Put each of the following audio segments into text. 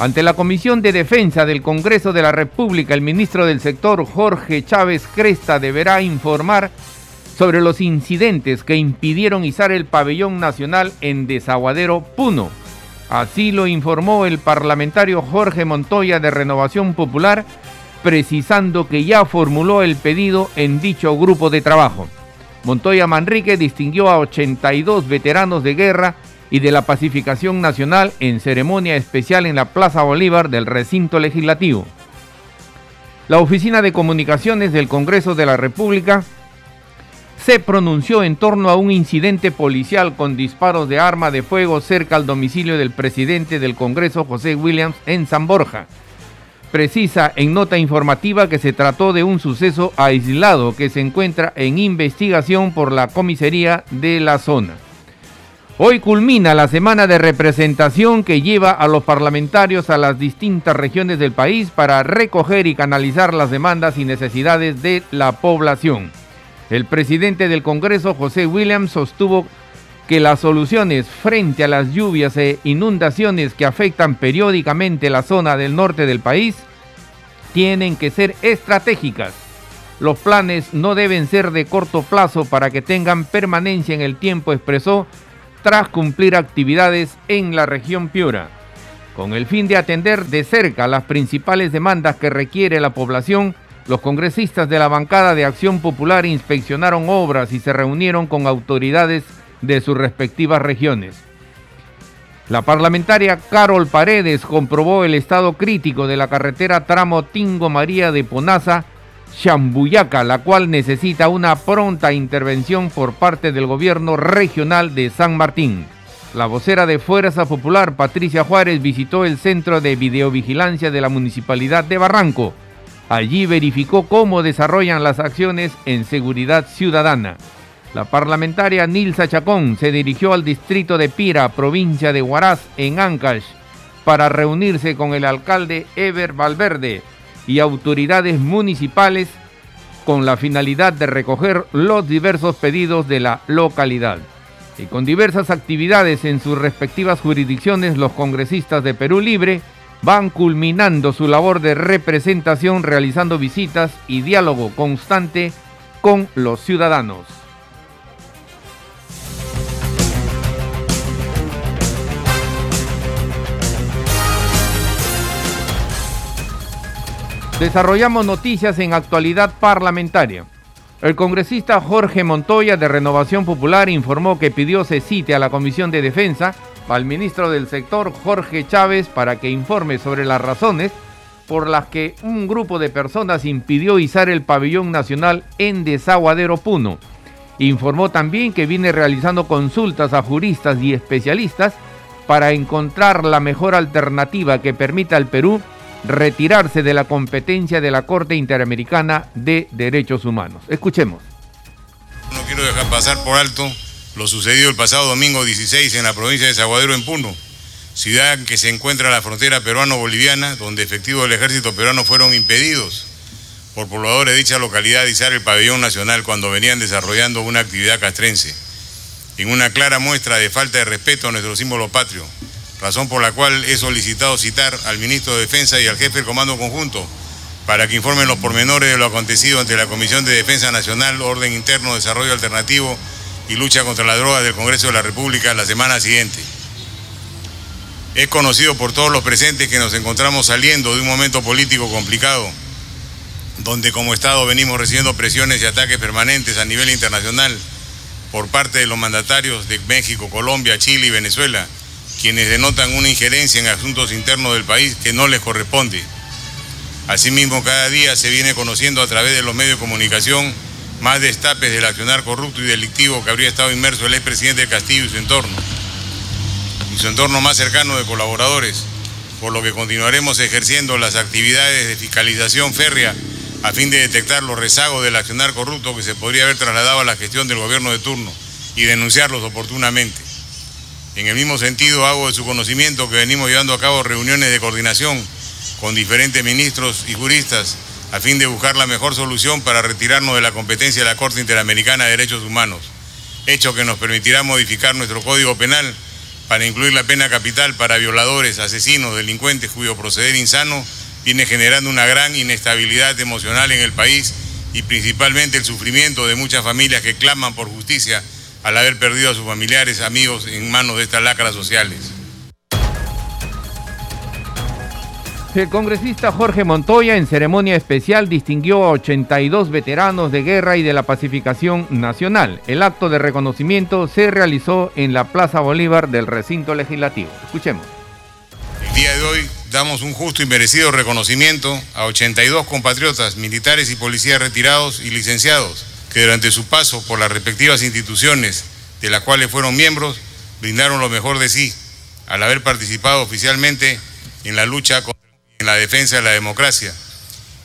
Ante la Comisión de Defensa del Congreso de la República, el ministro del sector Jorge Chávez Cresta deberá informar sobre los incidentes que impidieron izar el pabellón nacional en Desaguadero Puno. Así lo informó el parlamentario Jorge Montoya de Renovación Popular, precisando que ya formuló el pedido en dicho grupo de trabajo. Montoya Manrique distinguió a 82 veteranos de guerra y de la pacificación nacional en ceremonia especial en la Plaza Bolívar del recinto legislativo. La Oficina de Comunicaciones del Congreso de la República se pronunció en torno a un incidente policial con disparos de arma de fuego cerca al domicilio del presidente del Congreso, José Williams, en San Borja. Precisa en nota informativa que se trató de un suceso aislado que se encuentra en investigación por la comisaría de la zona. Hoy culmina la semana de representación que lleva a los parlamentarios a las distintas regiones del país para recoger y canalizar las demandas y necesidades de la población. El presidente del Congreso, José Williams, sostuvo que las soluciones frente a las lluvias e inundaciones que afectan periódicamente la zona del norte del país tienen que ser estratégicas. Los planes no deben ser de corto plazo para que tengan permanencia en el tiempo, expresó tras cumplir actividades en la región Piura. Con el fin de atender de cerca las principales demandas que requiere la población, los congresistas de la bancada de Acción Popular inspeccionaron obras y se reunieron con autoridades de sus respectivas regiones. La parlamentaria Carol Paredes comprobó el estado crítico de la carretera tramo Tingo María de Ponaza Chambuyaca, la cual necesita una pronta intervención por parte del gobierno regional de San Martín. La vocera de Fuerza Popular, Patricia Juárez, visitó el centro de videovigilancia de la Municipalidad de Barranco. Allí verificó cómo desarrollan las acciones en seguridad ciudadana. La parlamentaria Nilsa Chacón se dirigió al distrito de Pira, provincia de Huaraz, en Ancash, para reunirse con el alcalde Eber Valverde, y autoridades municipales con la finalidad de recoger los diversos pedidos de la localidad. Y con diversas actividades en sus respectivas jurisdicciones, los congresistas de Perú Libre van culminando su labor de representación realizando visitas y diálogo constante con los ciudadanos. Desarrollamos noticias en actualidad parlamentaria. El congresista Jorge Montoya de Renovación Popular informó que pidió se cite a la Comisión de Defensa al ministro del sector Jorge Chávez para que informe sobre las razones por las que un grupo de personas impidió izar el pabellón nacional en Desaguadero Puno. Informó también que viene realizando consultas a juristas y especialistas para encontrar la mejor alternativa que permita al Perú retirarse de la competencia de la Corte Interamericana de Derechos Humanos. Escuchemos. No quiero dejar pasar por alto lo sucedido el pasado domingo 16 en la provincia de Zaguadero, en Puno, ciudad que se encuentra a la frontera peruano-boliviana, donde efectivos del ejército peruano fueron impedidos por pobladores de dicha localidad izar el pabellón nacional cuando venían desarrollando una actividad castrense, en una clara muestra de falta de respeto a nuestro símbolo patrio, razón por la cual he solicitado citar al ministro de Defensa y al jefe del Comando Conjunto para que informen los pormenores de lo acontecido ante la Comisión de Defensa Nacional, Orden Interno, Desarrollo Alternativo y Lucha contra la Droga del Congreso de la República la semana siguiente. Es conocido por todos los presentes que nos encontramos saliendo de un momento político complicado, donde como Estado venimos recibiendo presiones y ataques permanentes a nivel internacional por parte de los mandatarios de México, Colombia, Chile y Venezuela, quienes denotan una injerencia en asuntos internos del país que no les corresponde. Asimismo, cada día se viene conociendo a través de los medios de comunicación más destapes del accionar corrupto y delictivo que habría estado inmerso el expresidente Castillo y su entorno, y su entorno más cercano de colaboradores, por lo que continuaremos ejerciendo las actividades de fiscalización férrea a fin de detectar los rezagos del accionar corrupto que se podría haber trasladado a la gestión del gobierno de turno y denunciarlos oportunamente. En el mismo sentido, hago de su conocimiento que venimos llevando a cabo reuniones de coordinación con diferentes ministros y juristas a fin de buscar la mejor solución para retirarnos de la competencia de la Corte Interamericana de Derechos Humanos, hecho que nos permitirá modificar nuestro Código Penal para incluir la pena capital para violadores, asesinos, delincuentes cuyo proceder insano viene generando una gran inestabilidad emocional en el país y principalmente el sufrimiento de muchas familias que claman por justicia al haber perdido a sus familiares, amigos en manos de estas lacras sociales. El congresista Jorge Montoya en ceremonia especial distinguió a 82 veteranos de guerra y de la pacificación nacional. El acto de reconocimiento se realizó en la Plaza Bolívar del recinto legislativo. Escuchemos. El día de hoy damos un justo y merecido reconocimiento a 82 compatriotas militares y policías retirados y licenciados que durante su paso por las respectivas instituciones de las cuales fueron miembros brindaron lo mejor de sí al haber participado oficialmente en la lucha en la defensa de la democracia,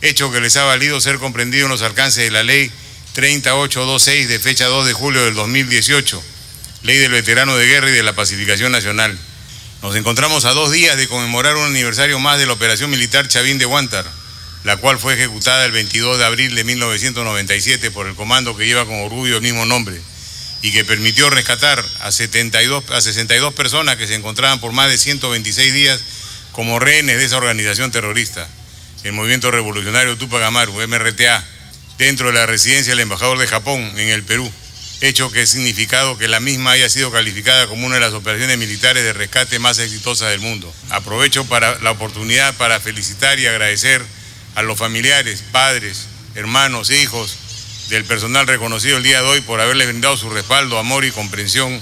hecho que les ha valido ser comprendido en los alcances de la ley 3826 de fecha 2 de julio del 2018, ley del veterano de guerra y de la pacificación nacional. Nos encontramos a dos días de conmemorar un aniversario más de la operación militar Chavín de Huántar, la cual fue ejecutada el 22 de abril de 1997 por el comando que lleva con orgullo el mismo nombre y que permitió rescatar a, 72, a 62 personas que se encontraban por más de 126 días como rehenes de esa organización terrorista, el Movimiento Revolucionario Tupac Amaru, MRTA, dentro de la residencia del embajador de Japón en el Perú, hecho que ha significado que la misma haya sido calificada como una de las operaciones militares de rescate más exitosas del mundo. Aprovecho para la oportunidad para felicitar y agradecer a los familiares, padres, hermanos, hijos del personal reconocido el día de hoy por haberles brindado su respaldo, amor y comprensión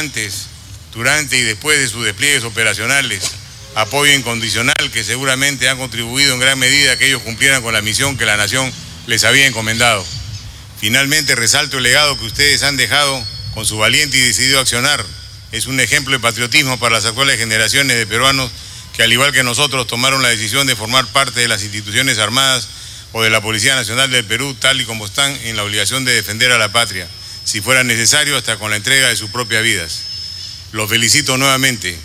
antes, durante y después de sus despliegues operacionales apoyo incondicional que seguramente ha contribuido en gran medida a que ellos cumplieran con la misión que la nación les había encomendado. Finalmente resalto el legado que ustedes han dejado con su valiente y decidido accionar. Es un ejemplo de patriotismo para las actuales generaciones de peruanos que al igual que nosotros tomaron la decisión de formar parte de las instituciones armadas o de la Policía Nacional del Perú tal y como están en la obligación de defender a la patria, si fuera necesario hasta con la entrega de sus propias vidas. Los felicito nuevamente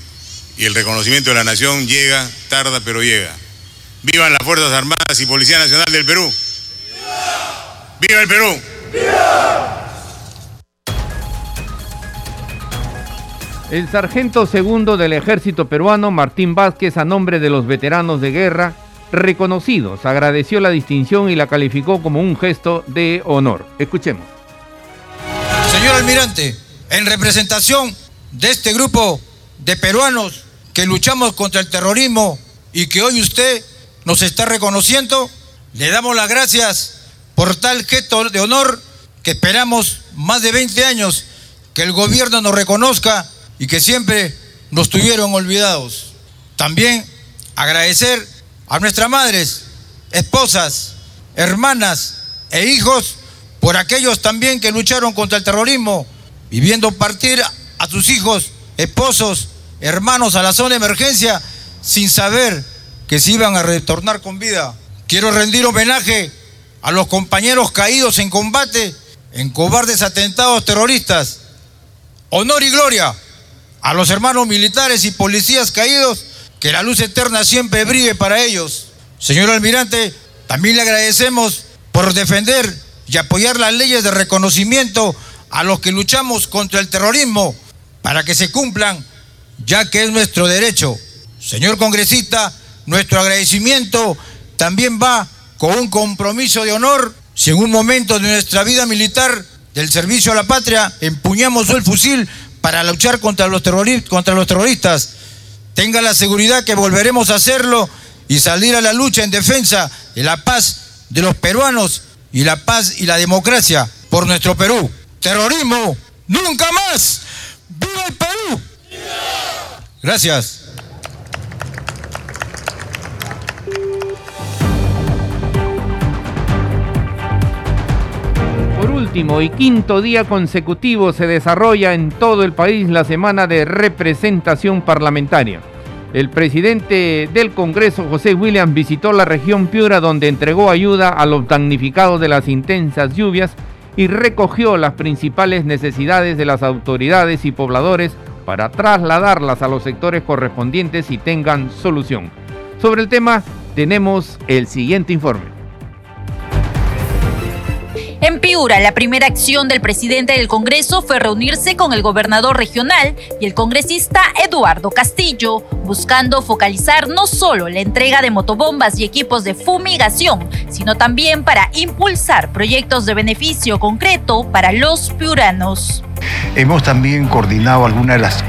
y el reconocimiento de la nación llega, tarda, pero llega. ¡Vivan las Fuerzas Armadas y Policía Nacional del Perú! ¡Viva, ¡Viva el Perú! El sargento segundo del ejército peruano, Martín Vázquez, a nombre de los veteranos de guerra reconocidos, agradeció la distinción y la calificó como un gesto de honor. Escuchemos. Señor almirante, en representación de este grupo de peruanos que luchamos contra el terrorismo y que hoy usted nos está reconociendo, le damos las gracias por tal gesto de honor que esperamos más de 20 años que el gobierno nos reconozca y que siempre nos tuvieron olvidados. También agradecer a nuestras madres, esposas, hermanas e hijos por aquellos también que lucharon contra el terrorismo, viviendo partir a sus hijos, esposos hermanos a la zona de emergencia sin saber que se iban a retornar con vida. Quiero rendir homenaje a los compañeros caídos en combate en cobardes atentados terroristas. Honor y gloria a los hermanos militares y policías caídos, que la luz eterna siempre brille para ellos. Señor almirante, también le agradecemos por defender y apoyar las leyes de reconocimiento a los que luchamos contra el terrorismo para que se cumplan ya que es nuestro derecho. Señor congresista, nuestro agradecimiento también va con un compromiso de honor si en un momento de nuestra vida militar del servicio a la patria empuñamos el fusil para luchar contra los, terroristas. Tenga la seguridad que volveremos a hacerlo y salir a la lucha en defensa de la paz de los peruanos y la paz y la democracia por nuestro Perú. Terrorismo, nunca más. ¡Viva el Perú! Gracias. Y quinto día consecutivo se desarrolla en todo el país la semana de representación parlamentaria. El presidente del Congreso, José William, visitó la región Piura donde entregó ayuda a los damnificados de las intensas lluvias y recogió las principales necesidades de las autoridades y pobladores para trasladarlas a los sectores correspondientes y tengan solución. Sobre el tema tenemos el siguiente informe. Piura, la primera acción del presidente del Congreso fue reunirse con el gobernador regional y el congresista Eduardo Castillo, buscando focalizar no solo la entrega de motobombas y equipos de fumigación, sino también para impulsar proyectos de beneficio concreto para los piuranos. Hemos también coordinado algunas de las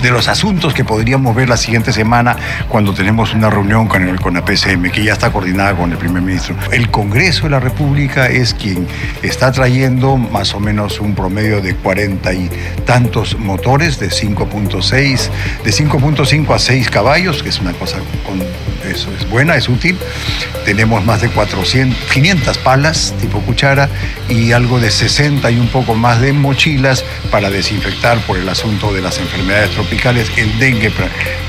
de los asuntos que podríamos ver la siguiente semana cuando tenemos una reunión con, el, con la PCM, que ya está coordinada con el primer ministro. El Congreso de la República es quien está trayendo más o menos un promedio de cuarenta y tantos motores de 5.6, de 5.5 a 6 caballos, que es una cosa con, eso es buena, es útil. Tenemos más de 400, 500 palas tipo cuchara y algo de 60 y un poco más de mochilas para desinfectar por el asunto de las enfermedades el dengue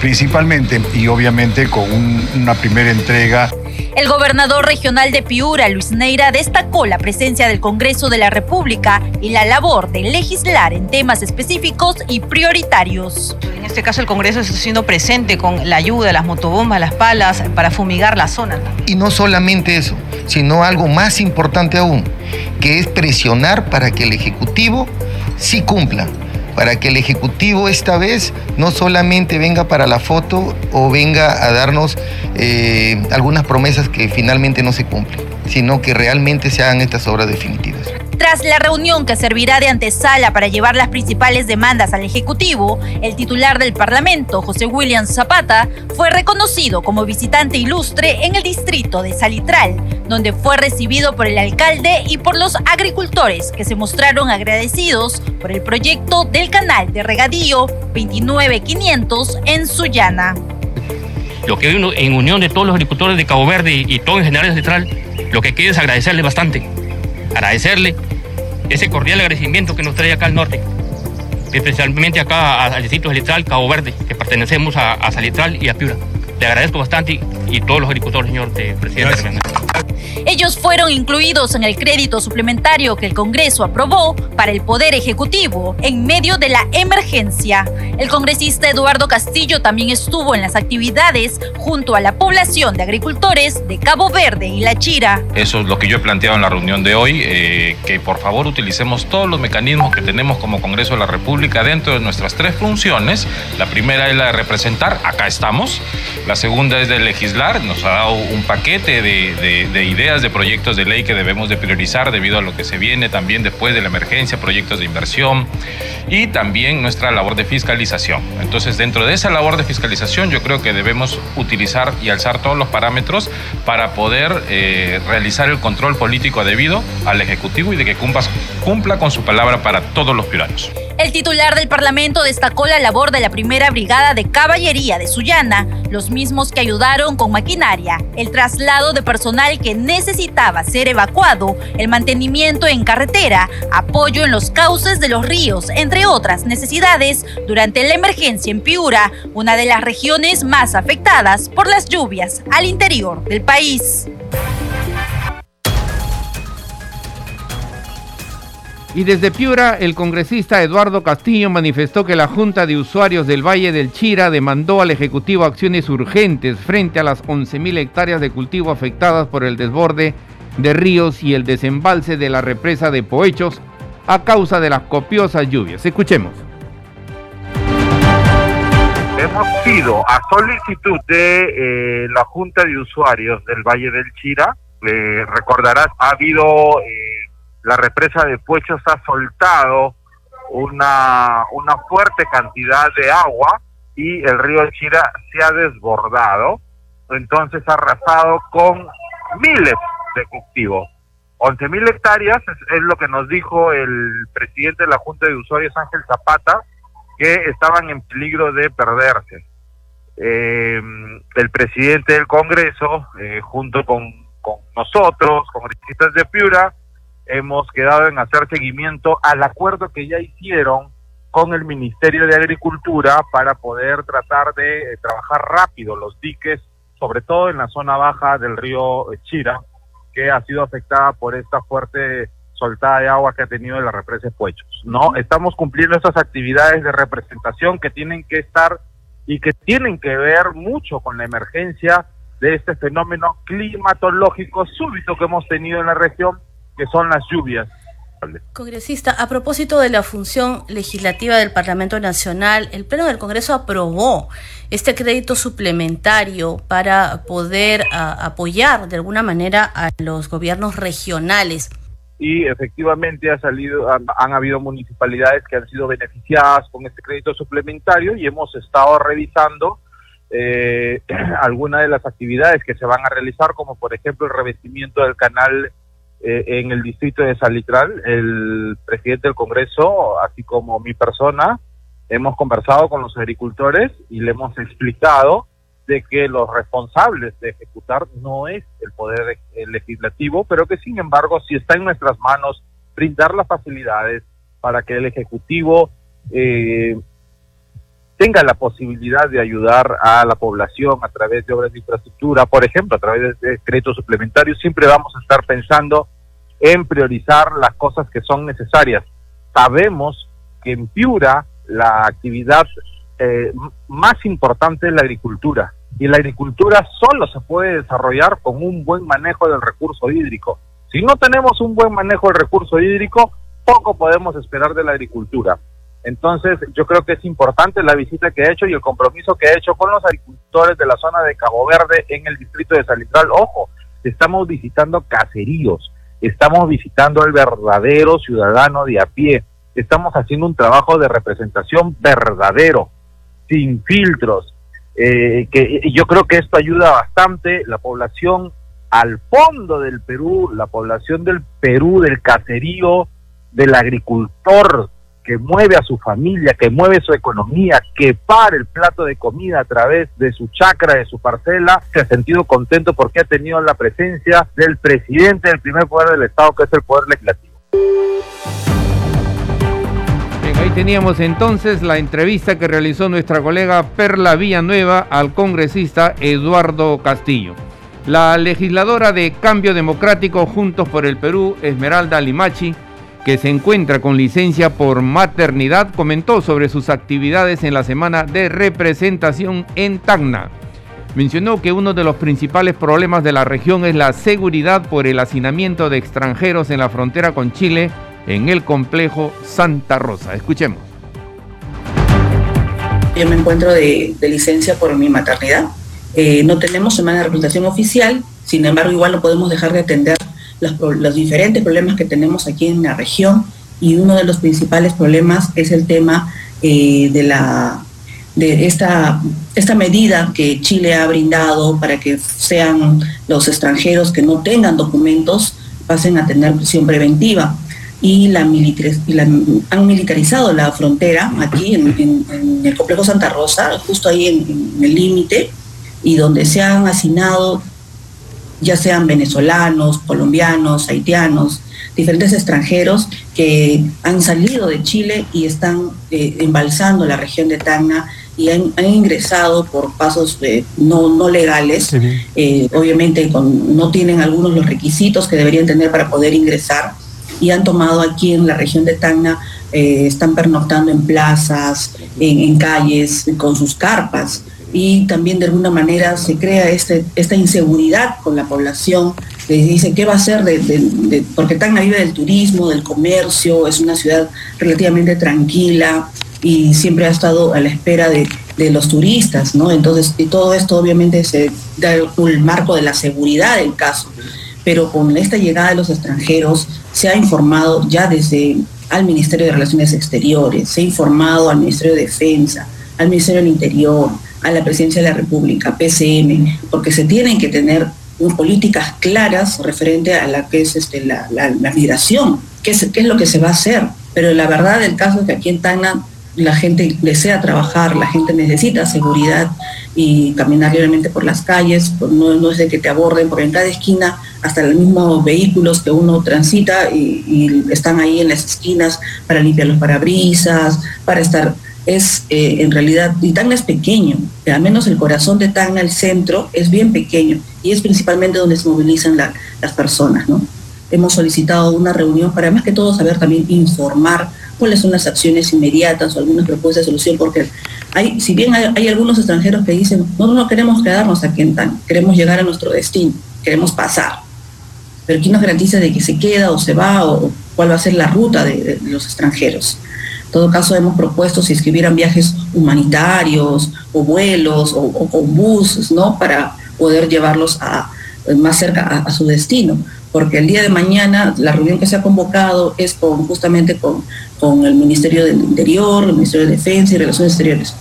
principalmente y obviamente con una primera entrega el gobernador regional de Piura, Luis Neira, destacó la presencia del Congreso de la República y la labor de legislar en temas específicos y prioritarios. En este caso el Congreso está siendo presente con la ayuda de las motobombas, las palas, para fumigar la zona. Y no solamente eso, sino algo más importante aún, que es presionar para que el Ejecutivo sí cumpla para que el Ejecutivo esta vez no solamente venga para la foto o venga a darnos eh, algunas promesas que finalmente no se cumplen, sino que realmente se hagan estas obras definitivas. Tras la reunión que servirá de antesala para llevar las principales demandas al Ejecutivo, el titular del Parlamento, José William Zapata, fue reconocido como visitante ilustre en el distrito de Salitral, donde fue recibido por el alcalde y por los agricultores que se mostraron agradecidos por el proyecto del canal de regadío 29500 en Sullana. Lo que en unión de todos los agricultores de Cabo Verde y todo en general Central, lo que quiero es agradecerle bastante agradecerle ese cordial agradecimiento que nos trae acá al norte, especialmente acá al distrito Salitral, Cabo Verde, que pertenecemos a, Salitral y a Piura. Le agradezco bastante y, todos los agricultores, señor presidente. Ellos fueron incluidos en el crédito suplementario que el Congreso aprobó para el Poder Ejecutivo en medio de la emergencia. El congresista Eduardo Castillo también estuvo en las actividades junto a la población de agricultores de Cabo Verde y La Chira. Eso es lo que yo he planteado en la reunión de hoy, eh, que por favor utilicemos todos los mecanismos que tenemos como Congreso de la República dentro de nuestras tres funciones. La primera es la de representar, acá estamos. La segunda es de legislar, nos ha dado un paquete de, de ideas de proyectos de ley que debemos de priorizar debido a lo que se viene también después de la emergencia, proyectos de inversión y también nuestra labor de fiscalización. Entonces, dentro de esa labor de fiscalización, yo creo que debemos utilizar y alzar todos los parámetros para poder eh, realizar el control político debido al Ejecutivo y de que cumpla, cumpla con su palabra para todos los ciudadanos. El titular del Parlamento destacó la labor de la primera brigada de caballería de Sullana, los mismos que ayudaron con maquinaria, el traslado de personal que necesitaba ser evacuado, el mantenimiento en carretera, apoyo en los cauces de los ríos, entre otras necesidades, durante la emergencia en Piura, una de las regiones más afectadas por las lluvias al interior del país. Y desde Piura, el congresista Eduardo Castillo manifestó que la Junta de Usuarios del Valle del Chira demandó al Ejecutivo acciones urgentes frente a las 11.000 hectáreas de cultivo afectadas por el desborde de ríos y el desembalse de la represa de Poechos a causa de las copiosas lluvias. Escuchemos. Hemos sido a solicitud de eh, la Junta de Usuarios del Valle del Chira. recordarás, ha habido... Eh, la represa de Puechos ha soltado una, una fuerte cantidad de agua y el río Chira se ha desbordado, entonces ha arrasado con miles de cultivos. 11 mil hectáreas es, lo que nos dijo el presidente de la Junta de Usuarios, Ángel Zapata, que estaban en peligro de perderse. Eh, el presidente del Congreso, eh, junto con, con nosotros, congresistas de Piura, hemos quedado en hacer seguimiento al acuerdo que ya hicieron con el Ministerio de Agricultura para poder tratar de eh, trabajar rápido los diques, sobre todo en la zona baja del río Chira, que ha sido afectada por esta fuerte soltada de agua que ha tenido la represa Puechos. ¿no? Estamos cumpliendo estas actividades de representación que tienen que estar y que tienen que ver mucho con la emergencia de este fenómeno climatológico súbito que hemos tenido en la región, que son las lluvias. Congresista, a propósito de la función legislativa del Parlamento Nacional, el Pleno del Congreso aprobó este crédito suplementario para poder apoyar de alguna manera a los gobiernos regionales y efectivamente ha salido, han, habido municipalidades que han sido beneficiadas con este crédito suplementario y hemos estado revisando eh, algunas de las actividades que se van a realizar, como por ejemplo el revestimiento del canal eh, en el distrito de Salitral. El presidente del Congreso, así como mi persona, hemos conversado con los agricultores y le hemos explicado de que los responsables de ejecutar no es el poder legislativo, pero que sin embargo si está en nuestras manos brindar las facilidades para que el ejecutivo eh, tenga la posibilidad de ayudar a la población a través de obras de infraestructura, por ejemplo, a través de créditos suplementarios, siempre vamos a estar pensando en priorizar las cosas que son necesarias. Sabemos que en Piura la actividad eh, más importante es la agricultura. Y la agricultura solo se puede desarrollar con un buen manejo del recurso hídrico. Si no tenemos un buen manejo del recurso hídrico, poco podemos esperar de la agricultura. Entonces, yo creo que es importante la visita que he hecho y el compromiso que he hecho con los agricultores de la zona de Cabo Verde en el distrito de Salitral. Ojo, estamos visitando caseríos, estamos visitando al verdadero ciudadano de a pie, estamos haciendo un trabajo de representación verdadero sin filtros. Eh, que yo creo que esto ayuda bastante la población al fondo del Perú, la población del Perú, del caserío, del agricultor que mueve a su familia, que mueve su economía, que para el plato de comida a través de su chacra, de su parcela, se ha sentido contento porque ha tenido la presencia del presidente del primer poder del Estado, que es el poder legislativo. Ahí teníamos entonces la entrevista que realizó nuestra colega Perla Villanueva al congresista Eduardo Castillo. La legisladora de Cambio Democrático Juntos por el Perú, Esmeralda Limachi, que se encuentra con licencia por maternidad, comentó sobre sus actividades en la semana de representación en Tacna. Mencionó que uno de los principales problemas de la región es la seguridad por el hacinamiento de extranjeros en la frontera con Chile en el complejo Santa Rosa. Escuchemos. Yo me encuentro de, licencia por mi maternidad. Eh, no tenemos semana de representación oficial, sin embargo igual no podemos dejar de atender los, diferentes problemas que tenemos aquí en la región y uno de los principales problemas es el tema eh, de la de esta, esta medida que Chile ha brindado para que sean los extranjeros que no tengan documentos pasen a tener prisión preventiva. Y, la, han militarizado la frontera aquí en, el complejo Santa Rosa, justo ahí en, el límite, y donde se han asignado ya sean venezolanos, colombianos, haitianos, diferentes extranjeros que han salido de Chile y están eh, embalsando la región de Tacna y han, ingresado por pasos eh, no, no legales. Eh, obviamente no tienen algunos los requisitos que deberían tener para poder ingresar y han tomado aquí en la región de Tacna, están pernoctando en plazas, en, calles, con sus carpas. Y también de alguna manera se crea este, esta inseguridad con la población. Les dice, ¿qué va a hacer? De, porque Tacna vive del turismo, del comercio, es una ciudad relativamente tranquila y siempre ha estado a la espera de, los turistas, ¿no? Entonces, y todo esto obviamente se da el marco de la seguridad del caso pero con esta llegada de los extranjeros se ha informado ya desde al Ministerio de Relaciones Exteriores, se ha informado al Ministerio de Defensa, al Ministerio del Interior, a la Presidencia de la República, PCM, porque se tienen que tener políticas claras referente a la que es este, la, migración, qué es, qué es lo que se va a hacer. Pero la verdad del caso es que aquí en Tacna la gente desea trabajar, la gente necesita seguridad y caminar libremente por las calles, no, no es de que te aborden, porque en cada esquina hasta los mismos vehículos que uno transita y, están ahí en las esquinas para limpiar los parabrisas, para estar, es eh, en realidad, y Tacna es pequeño, al menos el corazón de Tacna, el centro, es bien pequeño y es principalmente donde se movilizan las personas, ¿no? Hemos solicitado una reunión para más que todo saber también informar cuáles son las acciones inmediatas o algunas propuestas de solución, porque hay, si bien hay, algunos extranjeros que dicen, no, no queremos quedarnos aquí en Tacna, queremos llegar a nuestro destino, queremos pasar pero ¿quién nos garantiza de que se queda o se va o cuál va a ser la ruta de, los extranjeros? En todo caso, hemos propuesto si escribieran viajes humanitarios o vuelos o, buses, ¿no? Para poder llevarlos a, más cerca a, su destino. Porque el día de mañana la reunión que se ha convocado es con, justamente con, con el Ministerio del Interior, el Ministerio de Defensa y Relaciones Exteriores.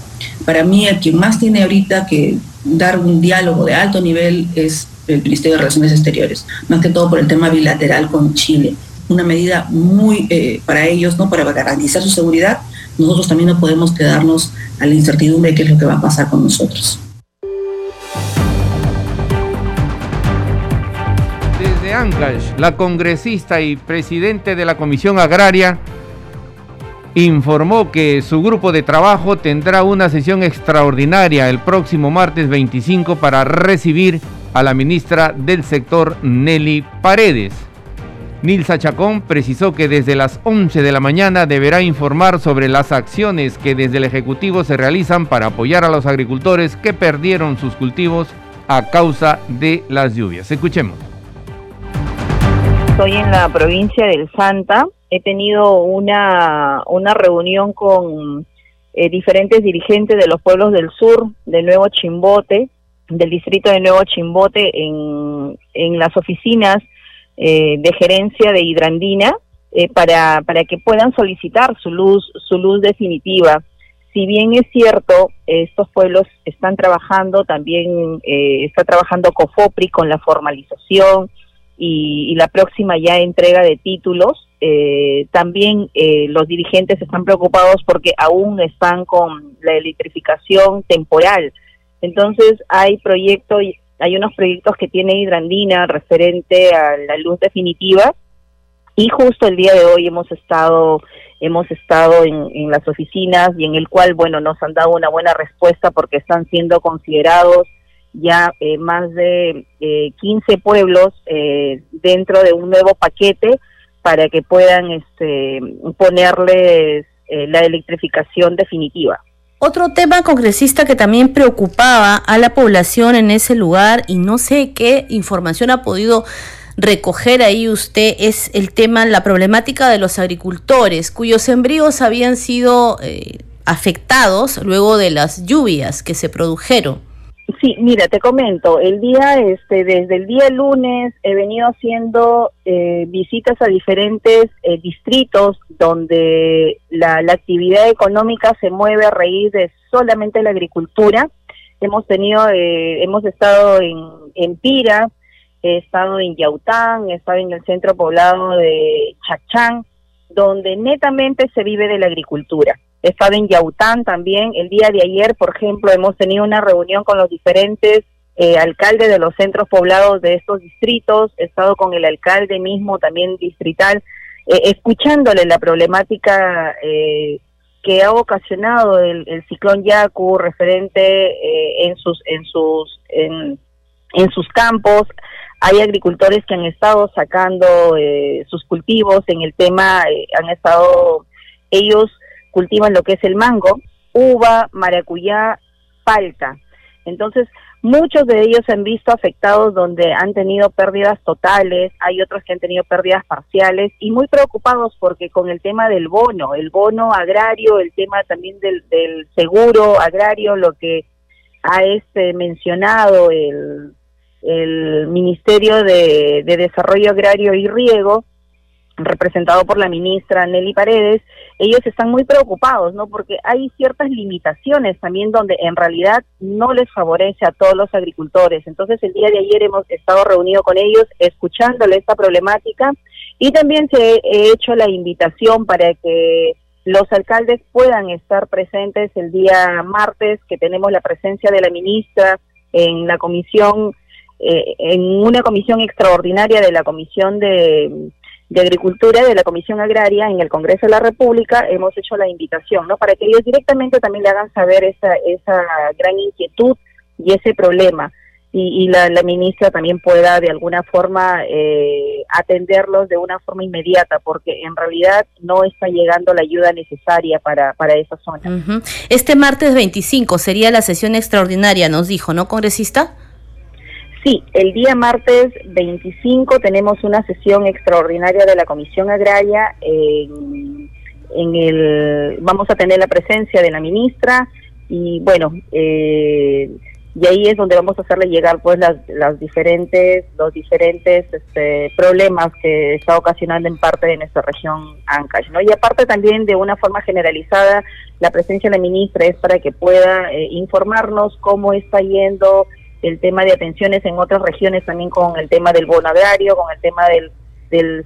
Para mí, el que más tiene ahorita que dar un diálogo de alto nivel es el Ministerio de Relaciones Exteriores, más que todo por el tema bilateral con Chile. Una medida muy eh, para ellos, ¿no? Para garantizar su seguridad. Nosotros también no podemos quedarnos a la incertidumbre de qué es lo que va a pasar con nosotros. Desde Ancash, la congresista y presidente de la Comisión Agraria informó que su grupo de trabajo tendrá una sesión extraordinaria el próximo martes 25 para recibir a la ministra del sector Nelly Paredes. Nilsa Chacón precisó que desde las 11 de la mañana deberá informar sobre las acciones que desde el Ejecutivo se realizan para apoyar a los agricultores que perdieron sus cultivos a causa de las lluvias. Escuchemos. Estoy en la provincia del Santa. He tenido una, una reunión con eh, diferentes dirigentes de los pueblos del sur, de Nuevo Chimbote, del distrito de Nuevo Chimbote en, en las oficinas eh, de gerencia de Hidrandina eh, para, para que puedan solicitar su luz, su luz definitiva. Si bien es cierto, estos pueblos están trabajando, también eh, está trabajando COFOPRI con la formalización y, y la próxima ya entrega de títulos, también los dirigentes están preocupados porque aún están con la electrificación temporal entonces hay proyectos, hay unos proyectos que tiene Hidrandina referente a la luz definitiva y justo el día de hoy hemos estado hemos estado en, las oficinas y en el cual bueno nos han dado una buena respuesta porque están siendo considerados ya eh, más de eh, 15 pueblos eh, dentro de un nuevo paquete para que puedan este, ponerles eh, la electrificación definitiva. Otro tema congresista que también preocupaba a la población en ese lugar y no sé qué información ha podido recoger ahí usted es el tema, la problemática de los agricultores cuyos sembríos habían sido eh, afectados luego de las lluvias que se produjeron. Sí, mira, te comento, el día, este, desde el día lunes he venido haciendo eh, visitas a diferentes eh, distritos donde la, actividad económica se mueve a raíz de solamente la agricultura. Hemos tenido, eh, hemos estado en, en Pira, he estado en Yaután, he estado en el centro poblado de Chachán, donde netamente se vive de la agricultura he estado en Yaután también. El día de ayer, por ejemplo, hemos tenido una reunión con los diferentes eh, alcaldes de los centros poblados de estos distritos. He estado con el alcalde mismo, también distrital, eh, escuchándole la problemática eh, que ha ocasionado el, ciclón Yaku referente en sus en sus en, en sus campos hay agricultores que han estado sacando sus cultivos en el tema han estado ellos cultivan lo que es el mango, uva, maracuyá, palta. Entonces, muchos de ellos se han visto afectados donde han tenido pérdidas totales, hay otros que han tenido pérdidas parciales y muy preocupados porque con el tema del bono, el bono agrario, el tema también del, seguro agrario, lo que ha este mencionado el, el Ministerio de Desarrollo Agrario y Riego, representado por la ministra Nelly Paredes, ellos están muy preocupados, ¿no? Porque hay ciertas limitaciones también donde en realidad no les favorece a todos los agricultores. Entonces, el día de ayer hemos estado reunidos con ellos escuchándole esta problemática y también se he hecho la invitación para que los alcaldes puedan estar presentes el día martes, que tenemos la presencia de la ministra en la comisión eh, en una comisión extraordinaria de la Comisión de, de Agricultura de la Comisión Agraria en el Congreso de la República hemos hecho la invitación, ¿no? Para que ellos directamente también le hagan saber esa, esa gran inquietud y ese problema. Y, la, ministra también pueda de alguna forma eh, atenderlos de una forma inmediata, porque en realidad no está llegando la ayuda necesaria para, para esa zona. Este martes 25 sería la sesión extraordinaria, nos dijo, ¿no, congresista? Sí, el día martes 25 tenemos una sesión extraordinaria de la Comisión Agraria. En, el, vamos a tener la presencia de la ministra y bueno, eh, y ahí es donde vamos a hacerle llegar pues las, las diferentes los diferentes este, problemas que está ocasionando en parte de nuestra región Ancash, ¿no? Y aparte también de una forma generalizada la presencia de la ministra es para que pueda eh, informarnos cómo está yendo el tema de atenciones en otras regiones también con el tema del bono agrario, con el tema del,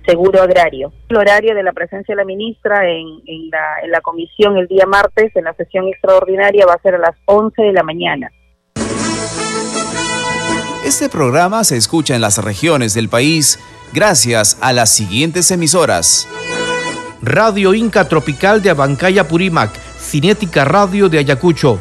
seguro agrario. El horario de la presencia de la ministra en, en, la, en la comisión el día martes, en la sesión extraordinaria, va a ser a las 11 de la mañana. Este programa se escucha en las regiones del país gracias a las siguientes emisoras. Radio Inca Tropical de Abancaya Purímac, Cinética Radio de Ayacucho,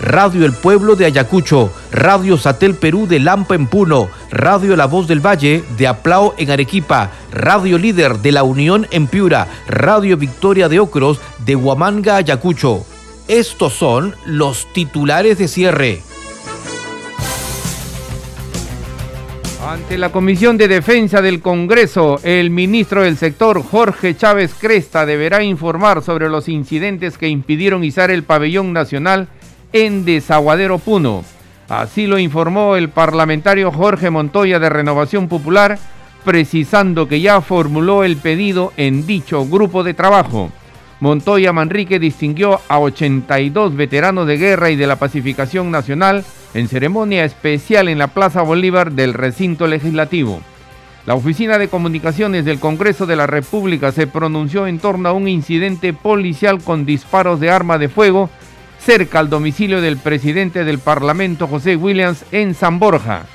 Radio El Pueblo de Ayacucho, Radio Satel Perú de Lampa en Puno, Radio La Voz del Valle de Aplao en Arequipa, Radio Líder de La Unión en Piura, Radio Victoria de Ocros de Huamanga, Ayacucho. Estos son los titulares de cierre. Ante la Comisión de Defensa del Congreso, el ministro del sector, Jorge Chávez Cresta, deberá informar sobre los incidentes que impidieron izar el pabellón nacional en Desaguadero Puno. Así lo informó el parlamentario Jorge Montoya de Renovación Popular, precisando que ya formuló el pedido en dicho grupo de trabajo. Montoya Manrique distinguió a 82 veteranos de guerra y de la pacificación nacional en ceremonia especial en la Plaza Bolívar del recinto legislativo. La Oficina de Comunicaciones del Congreso de la República se pronunció en torno a un incidente policial con disparos de arma de fuego cerca al domicilio del presidente del Parlamento, José Williams, en San Borja.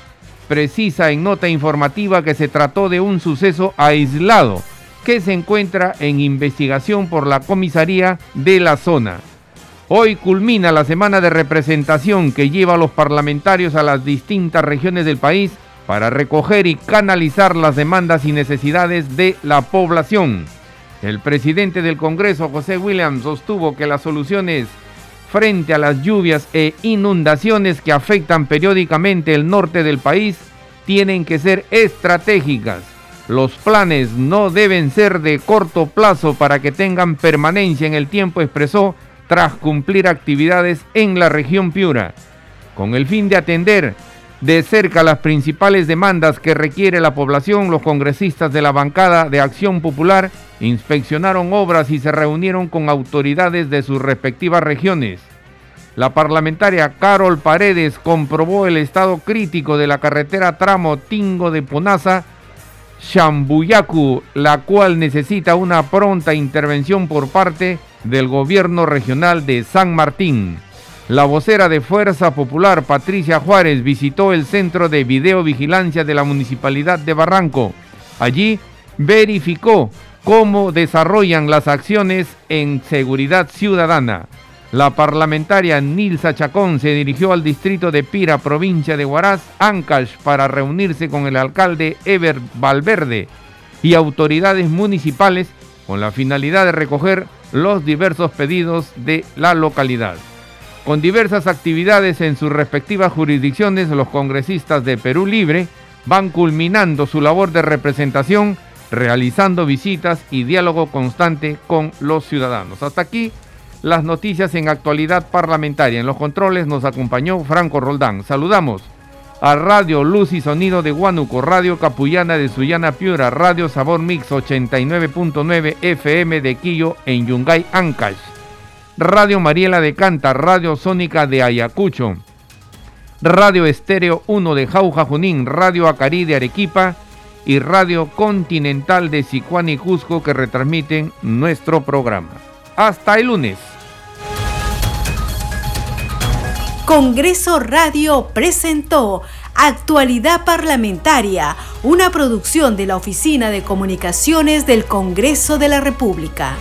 Precisa en nota informativa que se trató de un suceso aislado que se encuentra en investigación por la comisaría de la zona. Hoy culmina la semana de representación que lleva a los parlamentarios a las distintas regiones del país para recoger y canalizar las demandas y necesidades de la población. El presidente del Congreso, José Williams, sostuvo que las soluciones frente a las lluvias e inundaciones que afectan periódicamente el norte del país tienen que ser estratégicas. Los planes no deben ser de corto plazo para que tengan permanencia en el tiempo, expresó, tras cumplir actividades en la región Piura. Con el fin de atender de cerca las principales demandas que requiere la población, los congresistas de la bancada de Acción Popular inspeccionaron obras y se reunieron con autoridades de sus respectivas regiones. La parlamentaria Carol Paredes comprobó el estado crítico de la carretera tramo Tingo de Ponaza, Chambuyacu, la cual necesita una pronta intervención por parte del gobierno regional de San Martín. La vocera de Fuerza Popular, Patricia Juárez, visitó el centro de videovigilancia de la Municipalidad de Barranco. Allí verificó cómo desarrollan las acciones en seguridad ciudadana. La parlamentaria Nilsa Chacón se dirigió al distrito de Pira, provincia de Huaraz, Ancash, para reunirse con el alcalde Ever Valverde y autoridades municipales con la finalidad de recoger los diversos pedidos de la localidad. Con diversas actividades en sus respectivas jurisdicciones, los congresistas de Perú Libre van culminando su labor de representación, realizando visitas y diálogo constante con los ciudadanos. Hasta aquí las noticias en actualidad parlamentaria. En los controles nos acompañó Franco Roldán. Saludamos a Radio Luz y Sonido de Huánuco, Radio Capullana de Sullana Piura, Radio Sabor Mix 89.9 FM de Quillo en Yungay, Ancash. Radio Mariela de Canta, Radio Sónica de Ayacucho, Radio Estéreo 1 de Jauja Junín, Radio Acari de Arequipa y Radio Continental de Sicuán y Cusco que retransmiten nuestro programa. Hasta el lunes. Congreso Radio presentó Actualidad Parlamentaria, una producción de la Oficina de Comunicaciones del Congreso de la República.